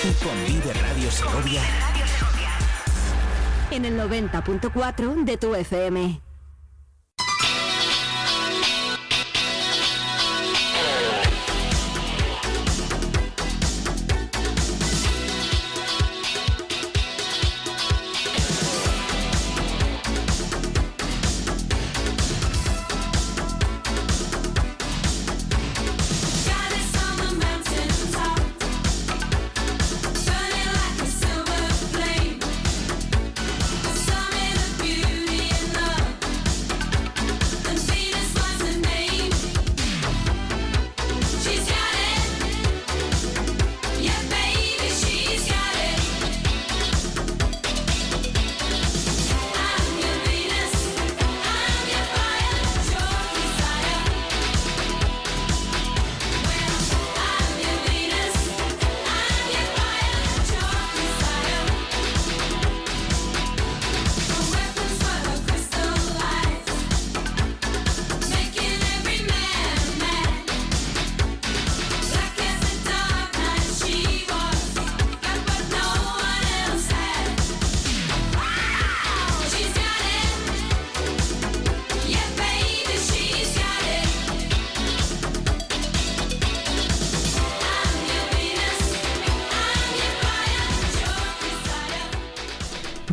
Cope con Vive Radio Segovia. En el 90.4 de tu FM.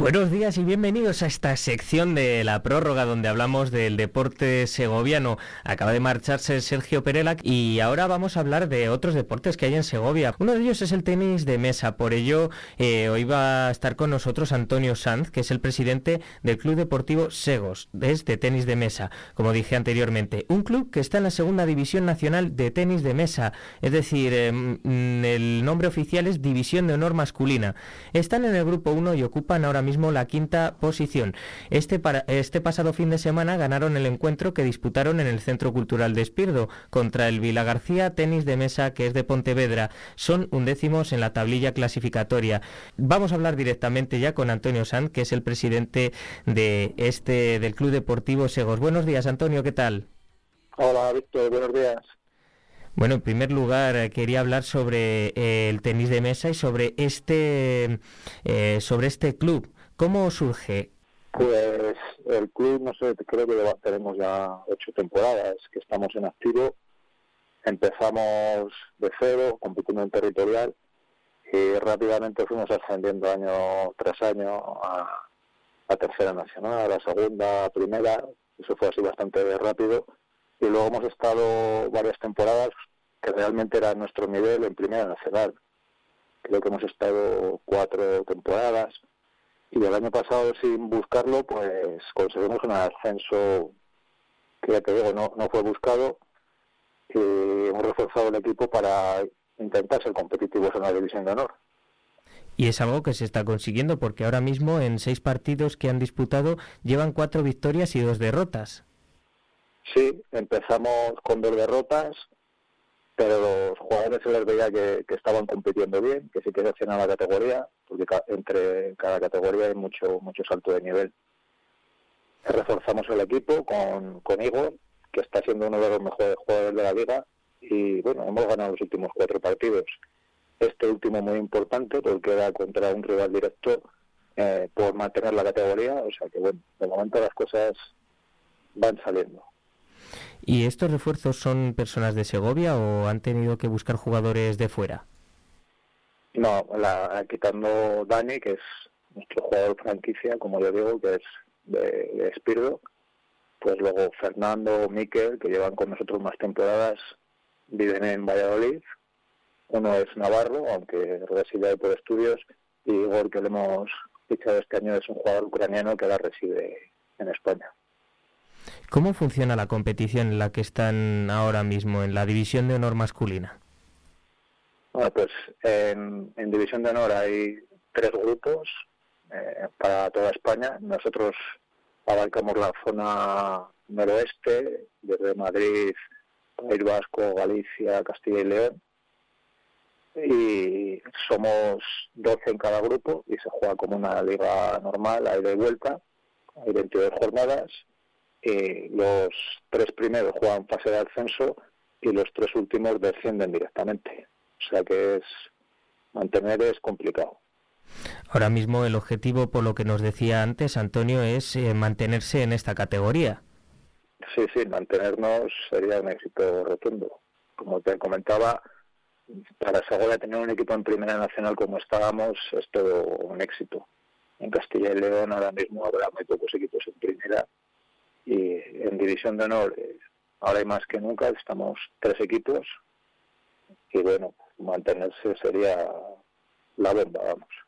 Buenos días y bienvenidos a esta sección de la prórroga donde hablamos del deporte segoviano. Acaba de marcharse Sergio Perela y ahora vamos a hablar de otros deportes que hay en Segovia. Uno de ellos es el tenis de mesa. Por ello, eh, hoy va a estar con nosotros Antonio Sanz, que es el presidente del Club Deportivo Segos, de tenis de mesa, como dije anteriormente. Un club que está en la segunda división nacional de tenis de mesa, es decir, em, el nombre oficial es División de Honor Masculina. Están en el grupo 1 y ocupan ahora mismo la quinta posición. Este, este pasado fin de semana ganaron el encuentro que disputaron en el Centro Cultural de Espirdo contra el Vila García Tenis de Mesa, que es de Pontevedra. Son undécimos en la tablilla clasificatoria. Vamos a hablar directamente ya con Antonio Sanz, que es el presidente de este del Club Deportivo Segos. Buenos días, Antonio, ¿qué tal? Hola, Víctor, buenos días. Bueno, en primer lugar eh, quería hablar sobre eh, el tenis de mesa y sobre este eh, sobre este club. ¿Cómo surge? Pues el club, no sé, creo que tenemos ya ocho temporadas que estamos en activo. Empezamos de cero, compitiendo en territorial, y rápidamente fuimos ascendiendo año tras año a, a tercera nacional, a segunda, a primera. Eso fue así bastante rápido. Y luego hemos estado varias temporadas que realmente era nuestro nivel en primera nacional. Creo que hemos estado cuatro temporadas y el año pasado sin buscarlo pues conseguimos un ascenso que ya te digo no, no fue buscado y hemos reforzado el equipo para intentar ser competitivos en la división de honor. Y es algo que se está consiguiendo porque ahora mismo en seis partidos que han disputado llevan cuatro victorias y dos derrotas. Sí, empezamos con dos derrotas, pero los jugadores se les veía que, estaban compitiendo bien, que sí que se hacían la categoría, porque entre cada categoría hay mucho mucho salto de nivel. Reforzamos el equipo con, con Igor, que está siendo uno de los mejores jugadores de la liga, y bueno, hemos ganado los últimos cuatro partidos. Este último muy importante porque era contra un rival directo eh, por mantener la categoría, o sea que bueno, de momento las cosas van saliendo. ¿Y estos refuerzos son personas de Segovia o han tenido que buscar jugadores de fuera? No, la, quitando Dani, que es nuestro jugador franquicia, como yo digo, que es de, de pues luego Fernando, Miquel, que llevan con nosotros más temporadas, viven en Valladolid. Uno es Navarro, aunque reside por estudios, y Igor, que le hemos fichado este año, es un jugador ucraniano que ahora reside en España. ¿Cómo funciona la competición en la que están ahora mismo, en la División de Honor masculina? Bueno, pues en, División de Honor hay tres grupos eh, para toda España. Nosotros abarcamos la zona noroeste, desde Madrid, País Vasco, Galicia, Castilla y León. Y somos 12 en cada grupo y se juega como una liga normal, hay de vuelta. Hay 22 jornadas eh, los tres primeros juegan fase de ascenso y los tres últimos descienden directamente. O sea que es mantener es complicado. Ahora mismo el objetivo, por lo que nos decía antes Antonio, es eh, mantenerse en esta categoría. Sí, sí, mantenernos sería un éxito rotundo. Como te comentaba, para Segovia tener un equipo en Primera Nacional como estábamos es todo un éxito. En Castilla y León ahora mismo habrá muy pocos equipos en Primera y en División de Honor eh, ahora hay más que nunca, estamos tres equipos y bueno, mantenerse sería la bomba, vamos.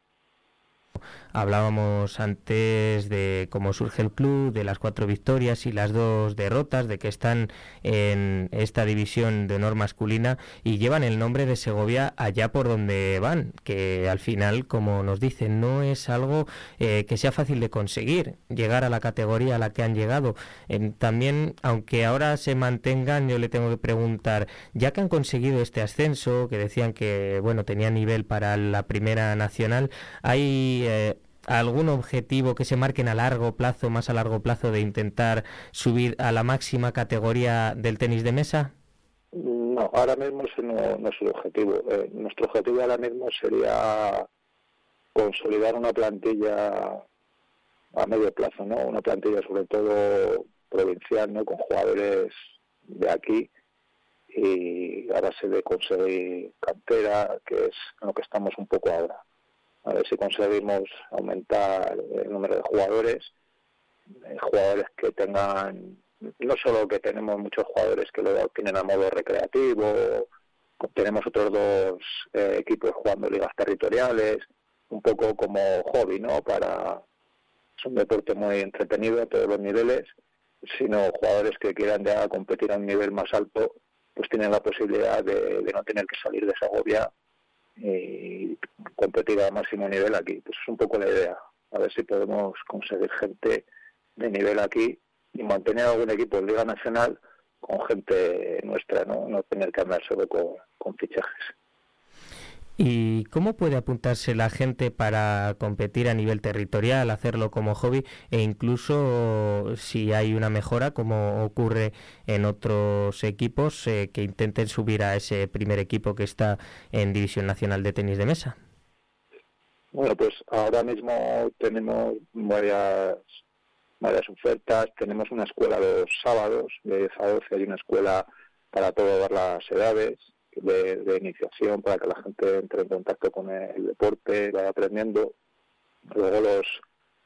Hablábamos antes de cómo surge el club, de las cuatro victorias y las dos derrotas, de que están en esta división de honor masculina y llevan el nombre de Segovia allá por donde van, que al final, como nos dicen, no es algo eh, que sea fácil de conseguir, llegar a la categoría a la que han llegado. también, aunque ahora se mantengan, yo le tengo que preguntar, ya que han conseguido este ascenso, que decían que bueno tenía nivel para la primera nacional, hay eh, algún objetivo que se marquen a largo plazo, más a largo plazo, de intentar subir a la máxima categoría del tenis de mesa? No, ahora mismo ese no, es el objetivo. Eh, nuestro objetivo ahora mismo sería consolidar una plantilla a medio plazo, ¿no? Una plantilla sobre todo provincial, ¿no? Con jugadores de aquí y a base de conseguir cantera, que es en lo que estamos un poco ahora a ver si conseguimos aumentar el número de jugadores, eh, jugadores que tengan, no solo que tenemos muchos jugadores que lo tienen a modo recreativo, tenemos otros dos eh, equipos jugando ligas territoriales, un poco como hobby, ¿no? Para es un deporte muy entretenido a todos los niveles, sino jugadores que quieran ya competir a un nivel más alto, pues tienen la posibilidad de, no tener que salir de Segovia y competir a máximo nivel aquí. Pues es un poco la idea, a ver si podemos conseguir gente de nivel aquí y mantener algún equipo en Liga Nacional con gente nuestra, no, no tener que andar solo con fichajes. ¿Y cómo puede apuntarse la gente para competir a nivel territorial, hacerlo como hobby e incluso si hay una mejora, como ocurre en otros equipos eh, que intenten subir a ese primer equipo que está en División Nacional de Tenis de Mesa? Bueno, pues ahora mismo tenemos varias varias ofertas. Tenemos una escuela los sábados, de 10 a 12 hay una escuela para todas las edades de, iniciación para que la gente entre en contacto con el deporte, vaya aprendiendo. Luego los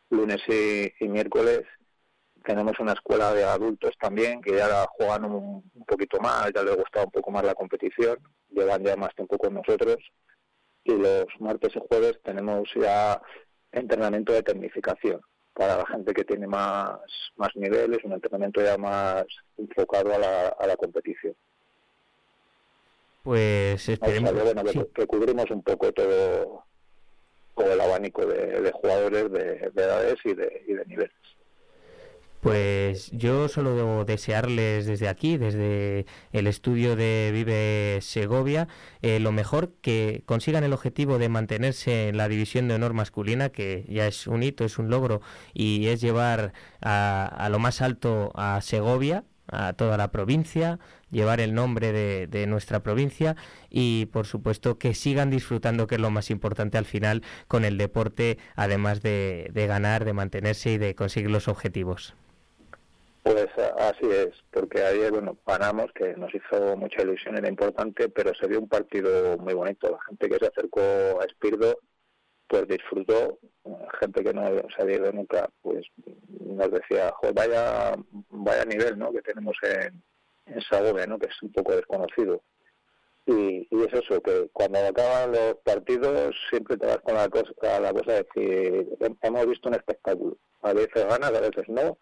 lunes y, miércoles tenemos una escuela de adultos también que ya juegan un, poquito más, ya les gusta un poco más la competición, llevan ya más tiempo con nosotros. Y los martes y jueves tenemos ya entrenamiento de tecnificación para la gente que tiene más, más niveles, un entrenamiento ya más enfocado a la competición. Pues esperemos que, cubrimos un poco todo, todo el abanico de, jugadores de, edades y de, y de niveles. Pues yo solo debo desearles desde aquí, desde el estudio de Vive Segovia, eh, lo mejor que consigan el objetivo de mantenerse en la división de honor masculina, que ya es un hito, es un logro, y es llevar a, a lo más alto a Segovia, a toda la provincia, llevar el nombre de, nuestra provincia y por supuesto que sigan disfrutando, que es lo más importante al final, con el deporte, además de, ganar, de mantenerse y de conseguir los objetivos. Pues así es, porque ayer, bueno, ganamos, que nos hizo mucha ilusión, era importante, pero se vio un partido muy bonito. La gente que se acercó a Espirdo, pues disfrutó. Gente que no se había ido nunca, pues nos decía, vaya, vaya nivel, ¿no? Que tenemos en, en Segovia, ¿no? que es un poco desconocido. Y, y, es eso, que cuando acaban los partidos siempre te vas con la cosa, la cosa de decir, hemos visto un espectáculo. A veces ganas, a veces no.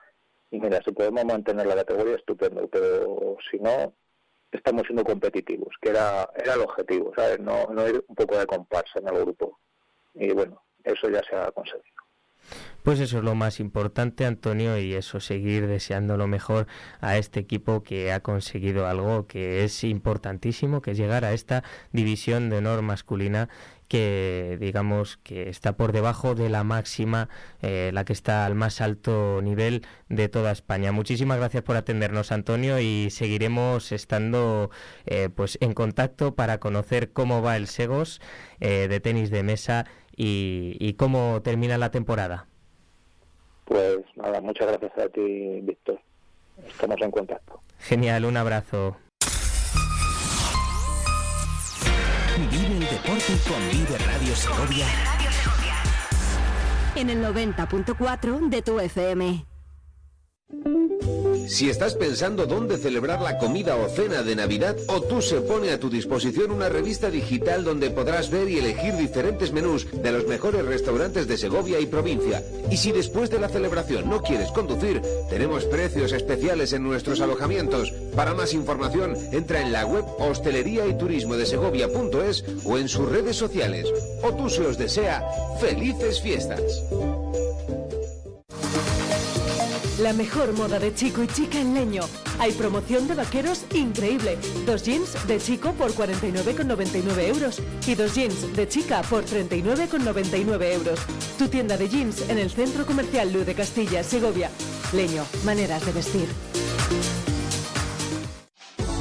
Y mira, si podemos mantener la categoría, estupendo. Pero si no, estamos siendo competitivos, que era, era el objetivo, ¿sabes? No, no ir un poco de comparsa en el grupo. Y bueno, eso ya se ha conseguido. Pues eso es lo más importante, Antonio, y eso, seguir deseando lo mejor a este equipo que ha conseguido algo que es importantísimo, que es llegar a esta división de honor masculina que digamos que está por debajo de la máxima, eh, la que está al más alto nivel de toda España. Muchísimas gracias por atendernos, Antonio, y seguiremos estando eh, pues en contacto para conocer cómo va el Segos eh, de tenis de mesa y, y cómo termina la temporada. Pues nada, muchas gracias a ti, Víctor. Estamos en contacto. Genial, un abrazo. Vive el deporte con Vive Radio Segovia. En el 90.4 de tu FM. Si estás pensando dónde celebrar la comida o cena de Navidad, O se pone a tu disposición una revista digital donde podrás ver y elegir diferentes menús de los mejores restaurantes de Segovia y provincia. Y si después de la celebración no quieres conducir, tenemos precios especiales en nuestros alojamientos. Para más información, entra en la web hostelería y turismo de Segovia.es o en sus redes sociales. O se os desea felices fiestas. La mejor moda de chico y chica en leño. Hay promoción de vaqueros increíble. Dos jeans de chico por 49,99 euros y dos jeans de chica por 39,99 euros. Tu tienda de jeans en el Centro Comercial Luz de Castilla, Segovia. Leño, maneras de vestir.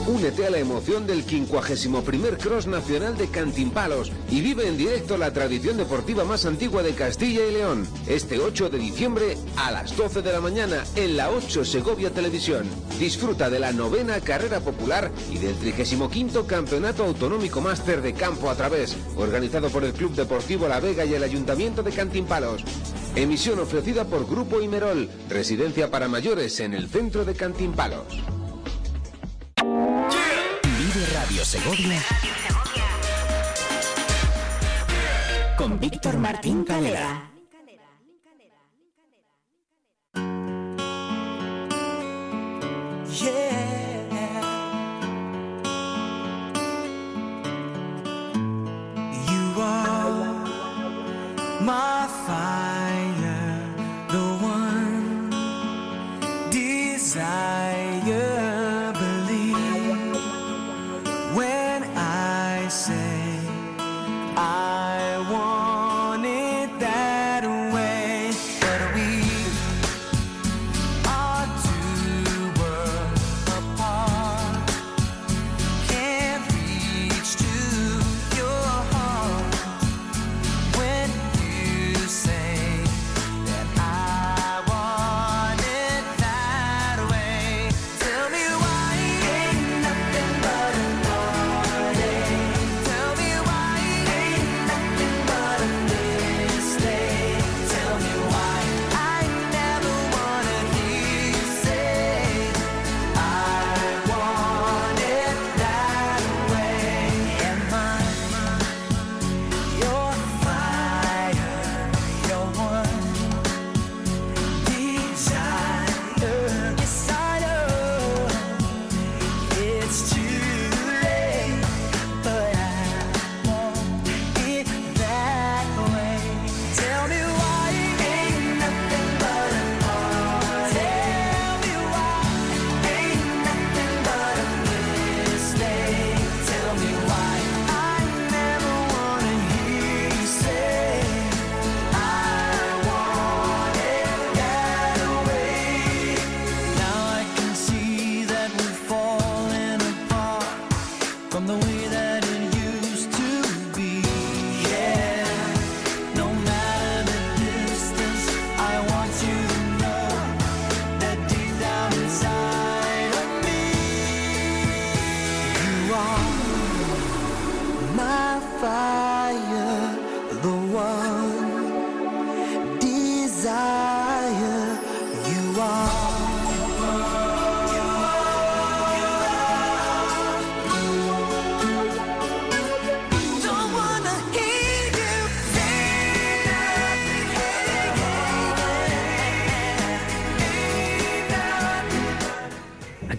Únete a la emoción del 51 Cross Nacional de Cantimpalos y vive en directo la tradición deportiva más antigua de Castilla y León. Este 8 de diciembre a las 12 de la mañana en la 8 Segovia Televisión. Disfruta de la novena carrera popular y del 35 Campeonato Autonómico Máster de Campo a través, organizado por el Club Deportivo La Vega y el Ayuntamiento de Cantimpalos. Emisión ofrecida por Grupo Imerol, residencia para mayores en el centro de Cantimpalos. Radio Segovia con Víctor Martín Calera.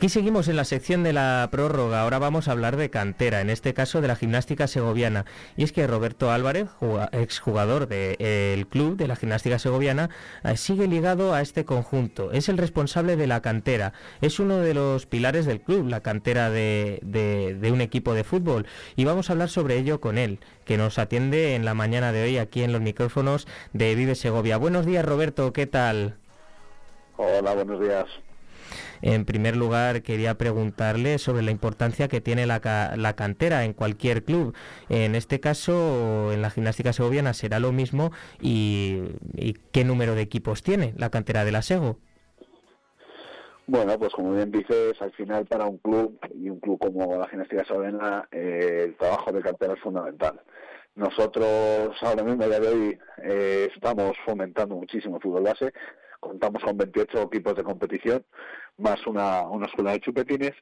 Seguimos en la sección de la prórroga. Ahora vamos a hablar de cantera, en este caso de la gimnástica segoviana. Y es que Roberto Álvarez, exjugador del club de la gimnástica segoviana, eh, sigue ligado a este conjunto. Es el responsable de la cantera. Es uno de los pilares del club, la cantera de, de un equipo de fútbol. Y vamos a hablar sobre ello con él, que nos atiende en la mañana de hoy aquí en los micrófonos de Vive Segovia. Buenos días, Roberto. ¿Qué tal? Hola, buenos días. En primer lugar, quería preguntarle sobre la importancia que tiene la, la, cantera en cualquier club. En este caso, en la gimnástica segoviana será lo mismo. ¿Y, y qué número de equipos tiene la cantera de la Sego? Bueno, pues como bien dices, al final para un club y un club como la Gimnástica Segoviana, eh, el trabajo de cantera es fundamental. Nosotros ahora mismo, ya de hoy, eh, estamos fomentando muchísimo el fútbol base contamos con 28 equipos de competición, más una, una escuela de chupetines.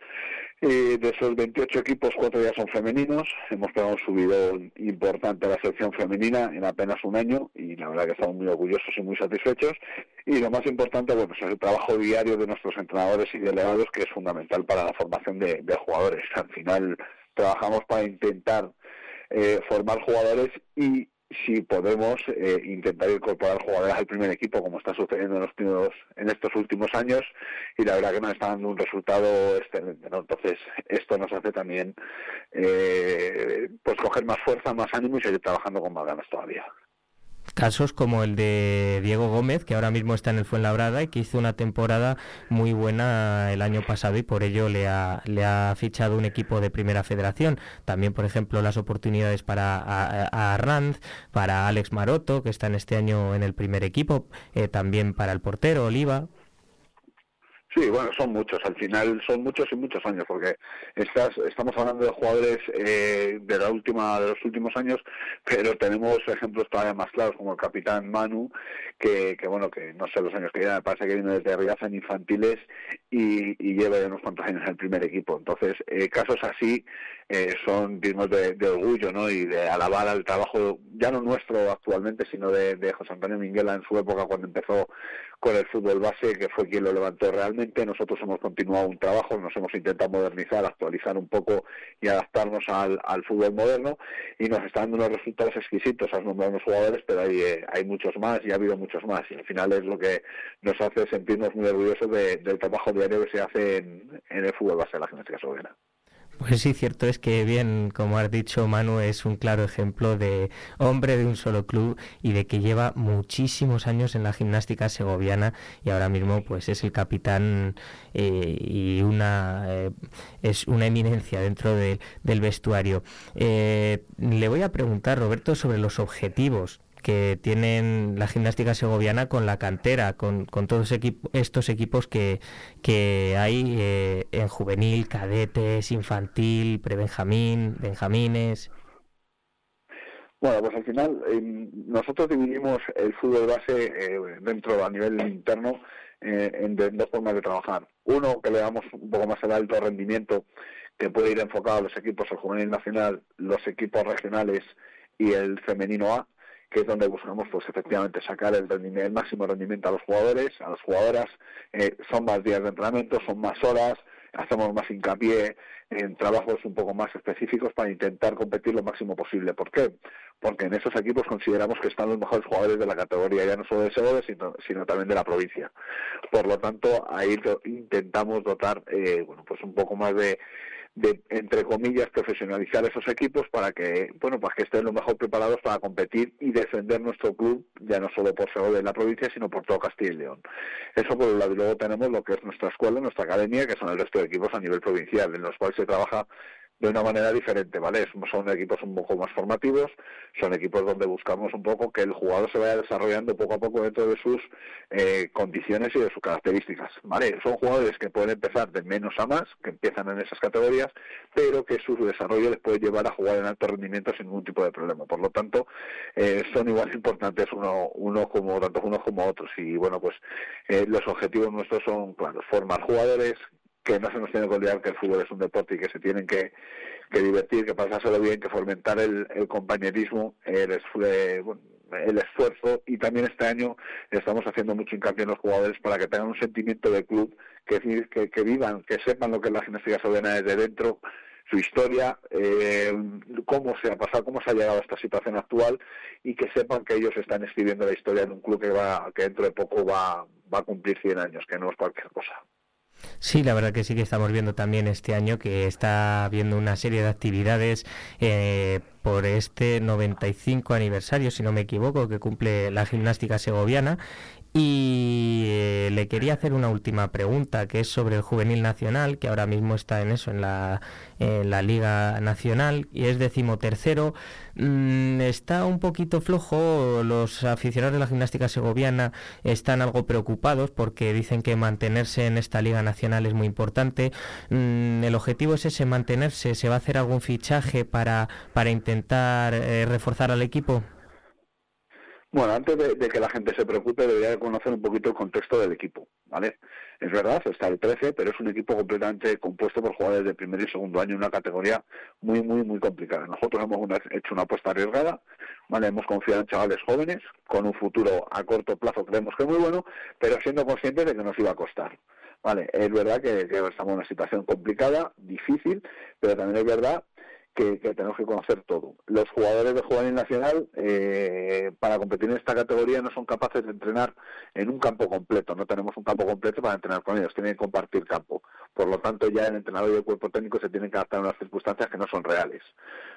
Y de esos 28 equipos, cuatro ya son femeninos. Hemos pegado un subidón importante a la selección femenina en apenas un año y la verdad que estamos muy orgullosos y muy satisfechos. Y lo más importante, bueno, es el trabajo diario de nuestros entrenadores y delegados, que es fundamental para la formación de, de jugadores. Al final trabajamos para intentar eh, formar jugadores y si podemos eh, intentar incorporar jugadores al primer equipo como está sucediendo en los en estos últimos años y la verdad que nos está dando un resultado excelente ¿no? entonces esto nos hace también eh, pues coger más fuerza más ánimo y seguir trabajando con más ganas todavía Casos como el de Diego Gómez, que ahora mismo está en el Fuenlabrada y que hizo una temporada muy buena el año pasado y por ello le ha, le ha fichado un equipo de primera federación. También, por ejemplo, las oportunidades para Arranz, para Alex Maroto, que está en este año en el primer equipo, eh, también para el portero Oliva. Sí, bueno, son muchos. Al final son muchos y muchos años, porque estás, estamos hablando de jugadores eh, de la última, de los últimos años, pero tenemos ejemplos todavía más claros, como el capitán Manu, que, que bueno, que no sé los años que lleva, me parece que viene desde Riaza en infantiles y, y lleva ya unos cuantos años en el primer equipo. Entonces, eh, casos así eh, son dignos de, orgullo, ¿no? Y de alabar al trabajo, ya no nuestro actualmente, sino de, de José Antonio Minguela en su época cuando empezó con el fútbol base, que fue quien lo levantó realmente. Nosotros hemos continuado un trabajo, nos hemos intentado modernizar, actualizar un poco y adaptarnos al, fútbol moderno y nos están dando unos resultados exquisitos. Has nombrado unos jugadores, pero hay, eh, hay muchos más y ha habido muchos más. Y al final es lo que nos hace sentirnos muy orgullosos de, del trabajo diario que se hace en, el fútbol base de la gimnástica soberana. Pues sí, cierto es que bien, como has dicho Manu, es un claro ejemplo de hombre de un solo club y de que lleva muchísimos años en la gimnástica segoviana y ahora mismo pues es el capitán eh, y una eh, es una eminencia dentro de, del vestuario. Eh, le voy a preguntar, Roberto, sobre los objetivos que tienen la gimnástica segoviana con la cantera, con, con todos estos equipos que, que hay eh, en juvenil, cadetes, infantil, prebenjamín, benjamines. Bueno, pues al final eh, nosotros dividimos el fútbol base eh, dentro a nivel interno eh, en, dos formas de trabajar. Uno, que le damos un poco más el alto rendimiento, que puede ir enfocado a los equipos, el juvenil nacional, los equipos regionales y el femenino A, es donde buscamos pues efectivamente sacar el, el máximo rendimiento a los jugadores, a las jugadoras, eh, son más días de entrenamiento, son más horas, hacemos más hincapié en trabajos un poco más específicos para intentar competir lo máximo posible. ¿Por qué? Porque en esos equipos consideramos que están los mejores jugadores de la categoría, ya no solo de Segovia, sino, sino también de la provincia. Por lo tanto, ahí intentamos dotar eh, bueno, pues un poco más de, de entre comillas profesionalizar esos equipos para que bueno pues que estén lo mejor preparados para competir y defender nuestro club ya no solo por Segovia en la provincia sino por todo Castilla y León. Eso por un lado y luego tenemos lo que es nuestra escuela nuestra academia que son el resto de equipos a nivel provincial en los cuales se trabaja de una manera diferente, ¿vale? Son equipos un poco más formativos, son equipos donde buscamos un poco que el jugador se vaya desarrollando poco a poco dentro de sus eh, condiciones y de sus características, ¿vale? Son jugadores que pueden empezar de menos a más, que empiezan en esas categorías, pero que su desarrollo les puede llevar a jugar en alto rendimiento sin ningún tipo de problema. Por lo tanto, eh, son igual importantes uno, uno como tanto unos como otros. Y bueno, pues eh, los objetivos nuestros son, claro, formar jugadores, que no se nos tiene que olvidar que el fútbol es un deporte y que se tienen que, divertir, que pasárselo bien, que fomentar el, compañerismo, el, bueno, el esfuerzo y también este año estamos haciendo mucho hincapié en los jugadores para que tengan un sentimiento de club, que, vivan, que sepan lo que es la gimnástica soberana desde dentro, su historia, eh, cómo se ha pasado, cómo se ha llegado a esta situación actual y que sepan que ellos están escribiendo la historia de un club que va que dentro de poco va, va a cumplir 100 años, que no es cualquier cosa. Sí, la verdad que sí que estamos viendo también este año que está habiendo una serie de actividades eh, por este 95 aniversario, si no me equivoco, que cumple la gimnástica segoviana y eh, le quería hacer una última pregunta, que es sobre el juvenil nacional, que ahora mismo está en eso, en la, en la Liga Nacional, y es decimotercero. Mm, está un poquito flojo, los aficionados de la gimnástica segoviana están algo preocupados porque dicen que mantenerse en esta Liga Nacional es muy importante. Mm, el objetivo es ese, mantenerse. ¿Se va a hacer algún fichaje para, para intentar eh, reforzar al equipo? Bueno, antes de, que la gente se preocupe, debería de conocer un poquito el contexto del equipo, ¿vale? Es verdad, está el 13, pero es un equipo completamente compuesto por jugadores de primer y segundo año, una categoría muy, muy, muy complicada. Nosotros hemos una, hecho una apuesta arriesgada, ¿vale? Hemos confiado en chavales jóvenes, con un futuro a corto plazo creemos que muy bueno, pero siendo conscientes de que nos iba a costar. Vale, es verdad que estamos en una situación complicada, difícil, pero también es verdad que, tenemos que conocer todo. Los jugadores de juvenil nacional eh, para competir en esta categoría no son capaces de entrenar en un campo completo, no tenemos un campo completo para entrenar con ellos, tienen que compartir campo. Por lo tanto, ya el entrenador y el cuerpo técnico se tienen que adaptar a unas circunstancias que no son reales.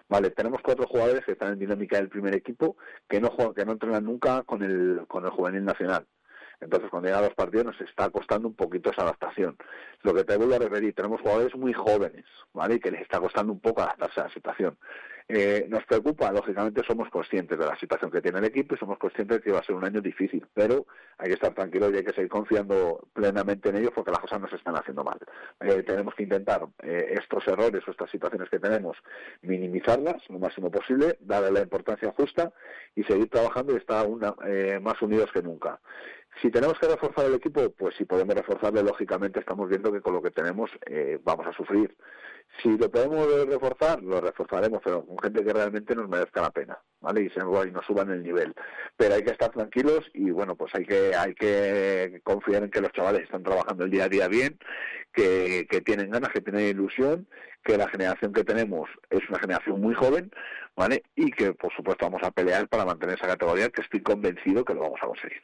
Vale, tenemos cuatro jugadores que están en dinámica del primer equipo que no que no entrenan nunca con el con el juvenil nacional. Entonces, cuando llegan los partidos nos está costando un poquito esa adaptación. Lo que te vuelvo a referir, tenemos jugadores muy jóvenes, ¿vale? Y que les está costando un poco adaptarse a la situación. Eh, nos preocupa, lógicamente somos conscientes de la situación que tiene el equipo y somos conscientes de que va a ser un año difícil, pero hay que estar tranquilos y hay que seguir confiando plenamente en ellos porque las cosas no se están haciendo mal. Eh, tenemos que intentar eh, estos errores o estas situaciones que tenemos, minimizarlas lo máximo posible, darle la importancia justa y seguir trabajando y estar una, más unidos que nunca. Si tenemos que reforzar el equipo, pues si podemos reforzarlo, lógicamente estamos viendo que con lo que tenemos eh, vamos a sufrir. Si lo podemos reforzar, lo reforzaremos, pero con gente que realmente nos merezca la pena, ¿vale? Y, nos suban el nivel. Pero hay que estar tranquilos y, bueno, pues hay que hay que confiar en que los chavales están trabajando el día a día bien, que, que tienen ganas, que tienen ilusión, que la generación que tenemos es una generación muy joven, ¿vale? Y que, por supuesto, vamos a pelear para mantener esa categoría, que estoy convencido que lo vamos a conseguir.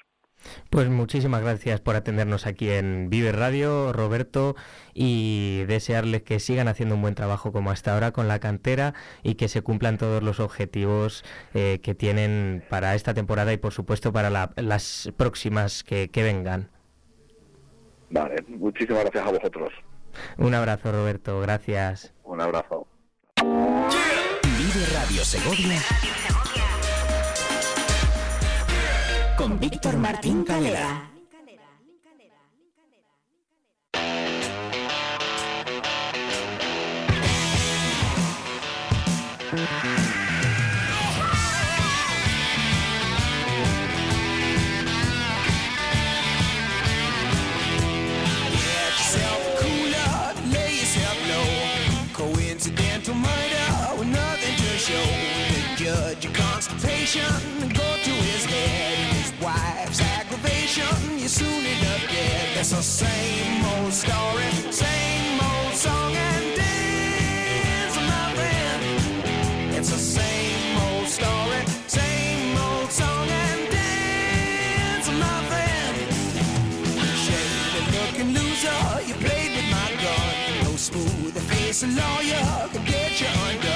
Pues muchísimas gracias por atendernos aquí en Vive Radio, Roberto, y desearles que sigan haciendo un buen trabajo como hasta ahora con la cantera y que se cumplan todos los objetivos eh, que tienen para esta temporada y por supuesto para la, las próximas que, que vengan. Vale, muchísimas gracias a vosotros. Un abrazo, Roberto, gracias. Un abrazo. Vive Radio Segovia con Víctor Martín Calera. You soon up dead. It's the same old story, same old song and dance, my friend. It's the same old story, same old song and dance, my friend. Shady looking loser, you played with my gun. No smooth face lawyer can get you undone.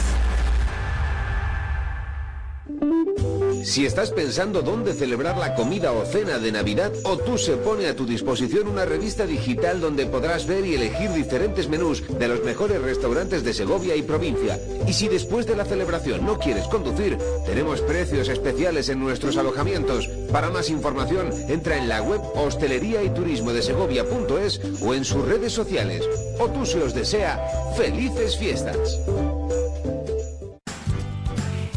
Si estás pensando dónde celebrar la comida o cena de Navidad, se pone a tu disposición una revista digital donde podrás ver y elegir diferentes menús de los mejores restaurantes de Segovia y provincia. Y si después de la celebración no quieres conducir, tenemos precios especiales en nuestros alojamientos. Para más información, entra en la web hostelería y turismo de Segovia.es o en sus redes sociales. se os desea felices fiestas.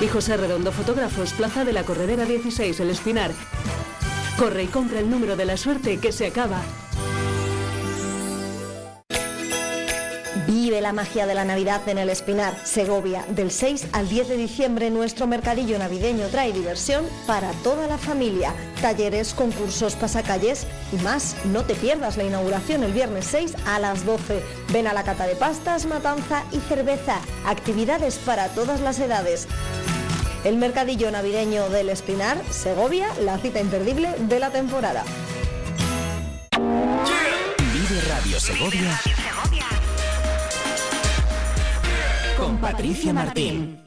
Y José Redondo Fotógrafos, Plaza de la Corredera 16, El Espinar. Corre y compra el número de la suerte que se acaba. La magia de la Navidad en el Espinar, Segovia. Del 6 al 10 de diciembre nuestro mercadillo navideño trae diversión para toda la familia. Talleres, concursos, pasacalles y más. No te pierdas la inauguración el viernes 6 a las 12. Ven a la cata de pastas, matanza y cerveza. Actividades para todas las edades. El mercadillo navideño del Espinar, Segovia, la cita imperdible de la temporada. Vive Radio Segovia Patricia Martín.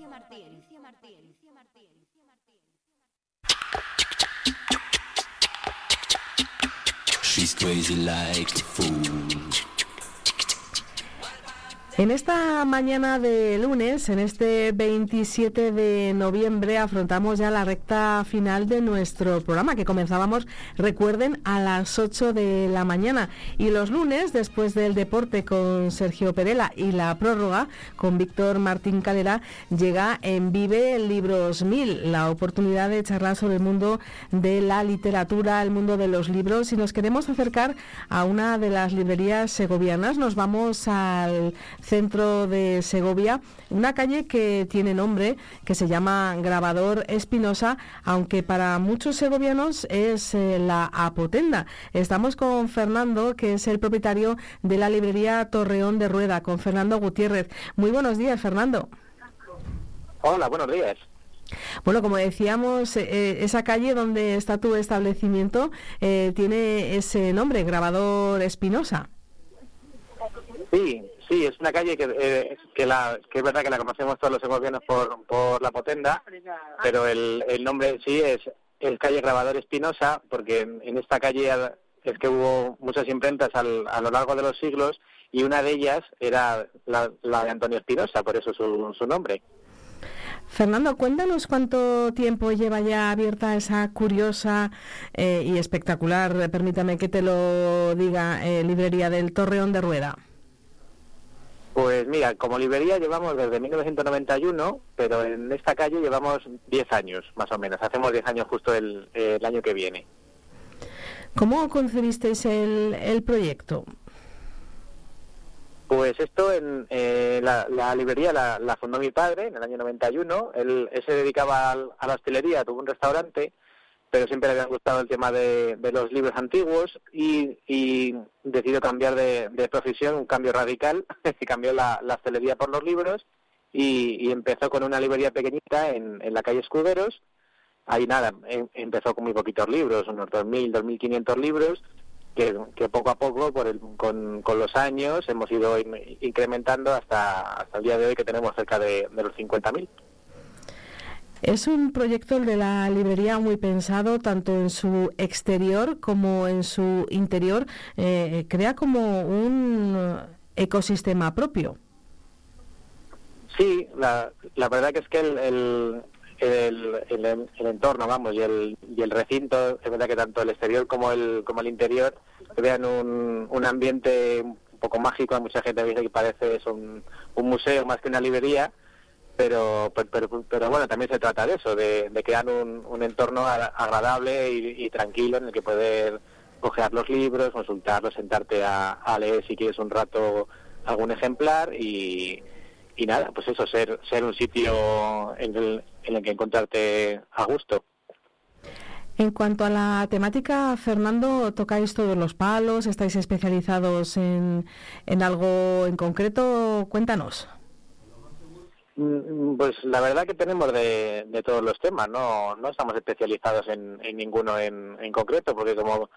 She's crazy like food. En esta mañana de lunes, en este 27 de noviembre, afrontamos ya la recta final de nuestro programa que comenzábamos, recuerden, a las 8 de la mañana. Y los lunes, después del deporte con Sergio Perela y la prórroga con Víctor Martín Calera, llega en Vive Libros 1000, la oportunidad de charlar sobre el mundo de la literatura, el mundo de los libros. Y nos queremos acercar a una de las librerías segovianas. Nos vamos al centro de Segovia, una calle que tiene nombre, que se llama Grabador Espinosa, aunque para muchos segovianos es eh, la Apotenda. Estamos con Fernando, que es el propietario de la librería Torreón de Rueda, con Fernando Gutiérrez. Muy buenos días, Fernando. Hola, buenos días. Bueno, como decíamos, eh, eh, esa calle donde está tu establecimiento tiene ese nombre, Grabador Espinosa. Sí, Sí, es una calle que, eh, que, la, que es verdad que la conocemos todos los segovianos por, por la potenda, pero el, el nombre sí es el calle Grabador Espinosa, porque en, esta calle es que hubo muchas imprentas al, a lo largo de los siglos y una de ellas era la, de Antonio Espinosa, por eso su, su nombre. Fernando, cuéntanos cuánto tiempo lleva ya abierta esa curiosa eh, y espectacular, permítame que te lo diga, eh, librería del Torreón de Rueda. Pues mira, como librería llevamos desde 1991, pero en esta calle llevamos 10 años, más o menos. Hacemos 10 años justo el, año que viene. ¿Cómo concebisteis el, el proyecto? Pues esto en eh, la, librería la, fundó mi padre en el año 91. Él, él se dedicaba a la hostelería, tuvo un restaurante pero siempre le había gustado el tema de, los libros antiguos y, decidió cambiar de, profesión, un cambio radical, y cambió la, la hostelería por los libros y, empezó con una librería pequeñita en, la calle Escuderos. Ahí nada, em, empezó con muy poquitos libros, unos 2.000, 2.500 libros, que, poco a poco, por el, con, los años, hemos ido incrementando hasta, hasta el día de hoy que tenemos cerca de, de los 50.000. Es un proyecto de la librería muy pensado tanto en su exterior como en su interior. Eh, crea como un ecosistema propio. Sí, la, verdad que es que el, el, el, el, entorno, vamos, y el, y el recinto, es verdad que tanto el exterior como el, como el interior crean un, un ambiente un poco mágico. Hay mucha gente dice que parece un, un museo más que una librería pero, pero, pero, bueno, también se trata de eso, de, crear un, un, entorno agradable y, tranquilo en el que poder coger los libros, consultarlos, sentarte a, leer si quieres un rato algún ejemplar y, y nada, pues eso, ser, ser un sitio en el, en el que encontrarte a gusto. En cuanto a la temática, Fernando, ¿tocáis todos los palos? ¿Estáis especializados en, en algo en concreto? Cuéntanos. Mm, Pues la verdad que tenemos de, de todos los temas, no, no estamos especializados en, ninguno en, en concreto, porque como,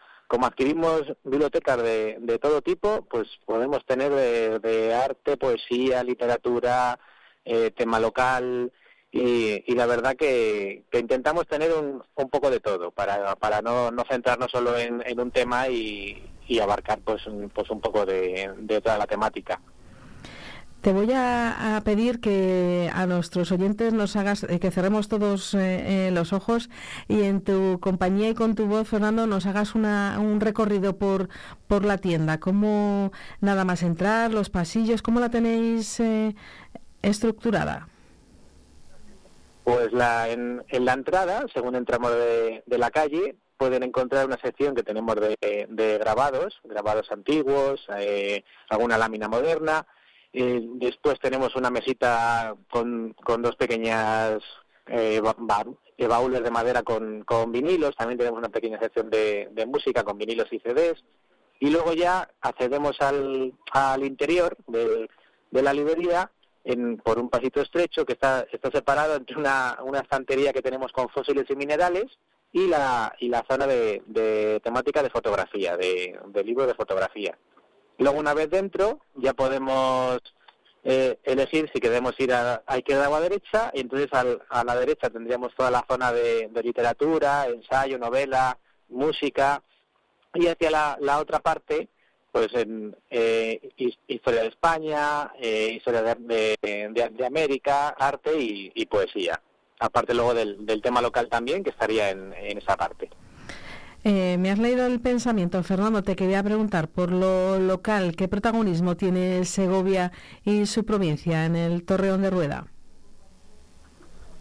adquirimos bibliotecas de, de todo tipo, pues podemos tener de, arte, poesía, literatura, eh, tema local, y, la verdad que, intentamos tener un, un poco de todo, para, no, no centrarnos solo en, un tema y, y abarcar pues un, pues un poco de, de toda la temática. Te voy a, pedir que a nuestros oyentes nos hagas, eh, que cerremos todos eh, eh, los ojos y en tu compañía y con tu voz, Fernando, nos hagas una, un recorrido por, por la tienda. ¿Cómo nada más entrar, los pasillos, cómo la tenéis eh, estructurada? Pues la, en, en la entrada, según entramos de, de la calle, pueden encontrar una sección que tenemos de, de grabados, grabados antiguos, eh, alguna lámina moderna. Después tenemos una mesita con, dos pequeñas eh, eh, baúles de madera con, con vinilos. También tenemos una pequeña sección de, música con vinilos y CDs. Y luego ya accedemos al, al interior de, la librería en, por un pasito estrecho que está, está separado entre una, una estantería que tenemos con fósiles y minerales y la, y la zona de, de temática de fotografía, de, de libro de fotografía. Luego, una vez dentro, ya podemos eh, elegir si queremos ir a, a izquierda o a derecha, y entonces al- a la derecha tendríamos toda la zona de, literatura, ensayo, novela, música, y hacia la, la otra parte, pues en eh, his- historia de España, eh, historia de, América, arte y, poesía. Aparte luego del, tema local también, que estaría en esa parte. Eh, me has leído el pensamiento, Fernando. Te quería preguntar por lo local, ¿qué protagonismo tiene Segovia y su provincia en el Torreón de Rueda?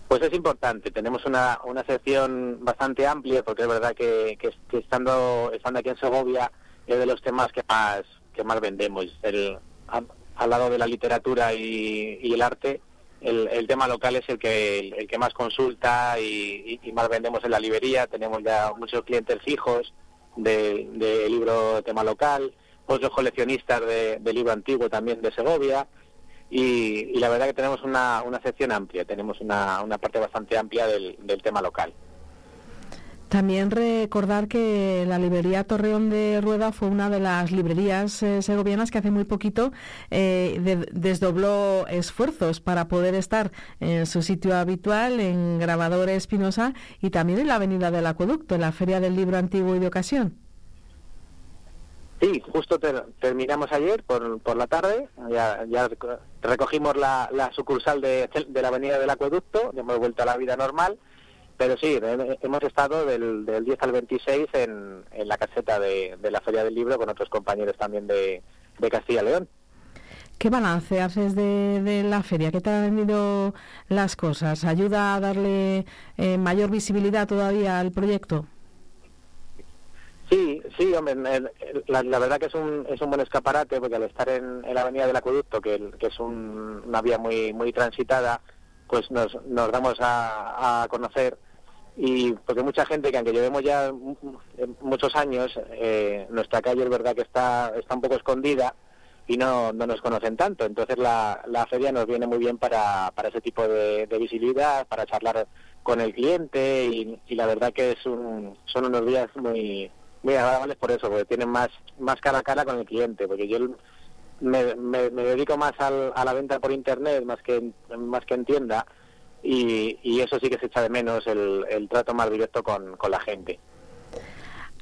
Pues es importante, tenemos una, una sección bastante amplia porque es verdad que, que, estando, estando aquí en Segovia es de los temas que más, que más vendemos. El, al lado de la literatura y el arte, el, tema local es el que, el, que más consulta y, más vendemos en la librería. Tenemos ya muchos clientes fijos de, de libro tema local, otros coleccionistas de, libro antiguo también de Segovia y, la verdad que tenemos una, una sección amplia, tenemos una, una parte bastante amplia del tema local. También recordar que la librería Torreón de Rueda fue una de las librerías eh, segovianas que hace muy poquito eh, de- desdobló esfuerzos para poder estar en su sitio habitual, en Grabador Espinosa y también en la Avenida del Acueducto, en la Feria del Libro Antiguo y de Ocasión. Sí, justo ter- terminamos ayer por, por la tarde, ya, ya reco- recogimos la, la sucursal de, de la Avenida del Acueducto, ya hemos vuelto a la vida normal, pero sí, he- hemos estado del, del 10 al 26 en, en la caseta de, de la Feria del Libro con otros compañeros también de, de Castilla y León. ¿Qué balance haces de, de la feria? ¿Qué te han venido las cosas? ¿Ayuda a darle eh, mayor visibilidad todavía al proyecto? Sí, sí, hombre, la, la verdad que es un, es un buen escaparate porque al estar en, en la avenida del acueducto, que, que es un- una vía muy muy transitada, pues nos, nos damos a, a conocer y porque mucha gente que aunque llevemos ya mu- muchos años, eh, nuestra calle es verdad que está, está un poco escondida y no, no nos conocen tanto. Entonces la, la feria nos viene muy bien para, para ese tipo de, de visibilidad, para charlar con el cliente y, y la verdad que es un, son unos días muy muy agradables por eso, porque tienen más más cara a cara con el cliente, porque yo me, me, me dedico más al- a la venta por internet más que más que en tienda y, y eso sí que se echa de menos el, el trato más directo con, con la gente.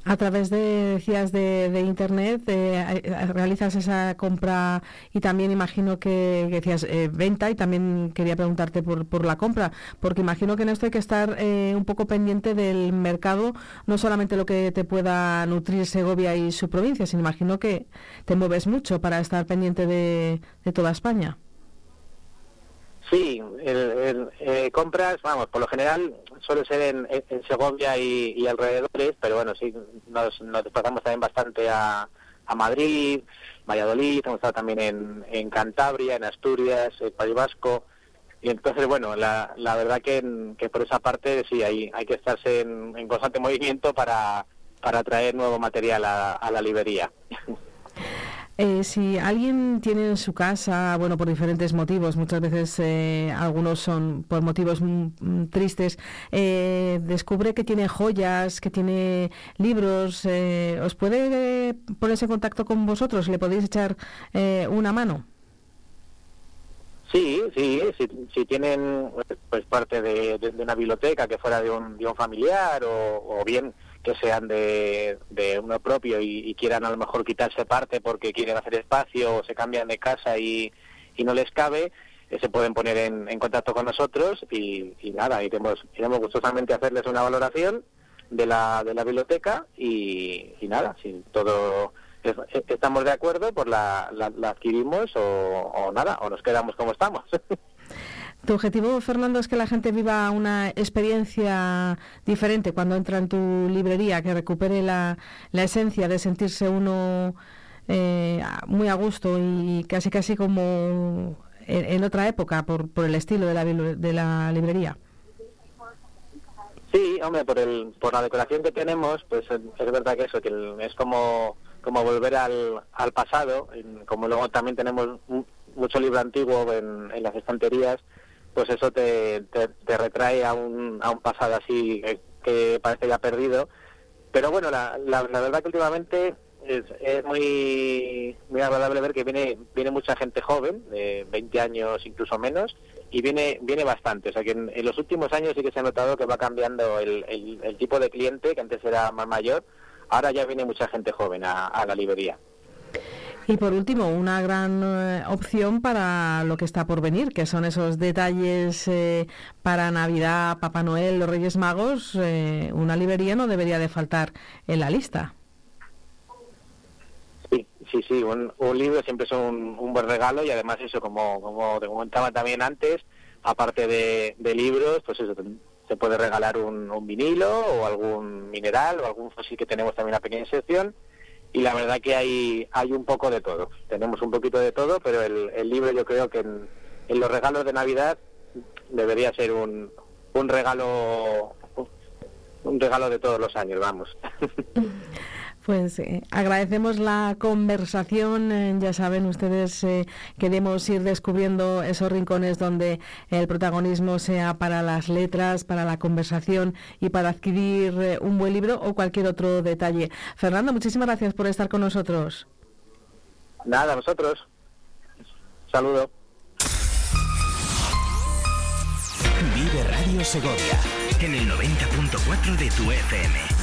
A través de, decías, de, Internet, eh, eh, realizas esa compra y también imagino que, decías eh, venta y también quería preguntarte por, por la compra, porque imagino que en esto hay que estar eh, un poco pendiente del mercado, no solamente lo que te pueda nutrir Segovia y su provincia, sino imagino que te mueves mucho para estar pendiente de toda España. Sí, el, el, eh, compras, vamos, por lo general suele ser en, Segovia y, y alrededores, pero bueno, sí, nos, nos desplazamos también bastante a, a Madrid, Valladolid, hemos estado también en, en Cantabria, en Asturias, en País Vasco, Y entonces, bueno, la, la verdad que, que por esa parte sí, hay, hay que estarse en, en constante movimiento para, para traer nuevo material a la librería. Eh, si alguien tiene en su casa, bueno, por diferentes motivos, muchas veces eh, algunos son por motivos mm, mm, tristes, eh, descubre que tiene joyas, que tiene libros, eh, ¿os puede ponerse en contacto con vosotros? ¿Le podéis echar eh, una mano? Sí, sí, si, tienen pues parte de, de- de una biblioteca que fuera de un, de un familiar o, o bien que sean de, uno propio y, quieran a lo mejor quitarse parte porque quieren hacer espacio o se cambian de casa y, y no les cabe, eh, se pueden poner en, en contacto con nosotros y, y nada, iremos, iremos gustosamente a hacerles una valoración de la, de la biblioteca y, y nada, si todo es- es- estamos de acuerdo, pues la, la, la adquirimos o, o nada, o nos quedamos como estamos. ¿Tu objetivo, Fernando, es que la gente viva una experiencia diferente cuando entra en tu librería, que recupere la, la esencia de sentirse uno eh, muy a gusto y casi casi como en, otra época por, por el estilo de la, de la librería? Sí, hombre, por el por la decoración que tenemos, pues es es verdad que eso, que es como como volver al, al pasado, como luego también tenemos mu- mucho libro antiguo en, en las estanterías, pues eso te, te, retrae a un, a un pasado así eh, que parece ya perdido. Pero bueno, la, la, la verdad que últimamente es, es muy muy agradable ver que viene viene mucha gente joven, de 20 años incluso menos, y viene viene bastante. O sea que en, los últimos años sí que se ha notado que va cambiando el, el, el tipo de cliente, que antes era más mayor, ahora ya viene mucha gente joven a, a la librería. Y por último, una gran eh, opción para lo que está por venir, que son esos detalles eh, para Navidad, Papá Noel, los Reyes Magos. eh, una librería no debería de faltar en la lista. Sí, sí, sí, un, un libro siempre es un, buen regalo y además eso, como, te comentaba también antes, aparte de, de libros, pues eso, se puede regalar un, vinilo o algún mineral o algún fósil que tenemos también una pequeña sección y la verdad que hay, hay un poco de todo. Tenemos un poquito de todo, pero el, el libro yo creo que en, en los regalos de Navidad debería ser un, un regalo un regalo de todos los años, vamos. Pues eh, agradecemos la conversación. eh, ya saben ustedes, eh, queremos ir descubriendo esos rincones donde el protagonismo sea para las letras, para la conversación y para adquirir eh, un buen libro o cualquier otro detalle. Fernando, muchísimas gracias por estar con nosotros. Nada, vosotros. Saludo. Vive Radio Segovia en el 90.4 de tu FM.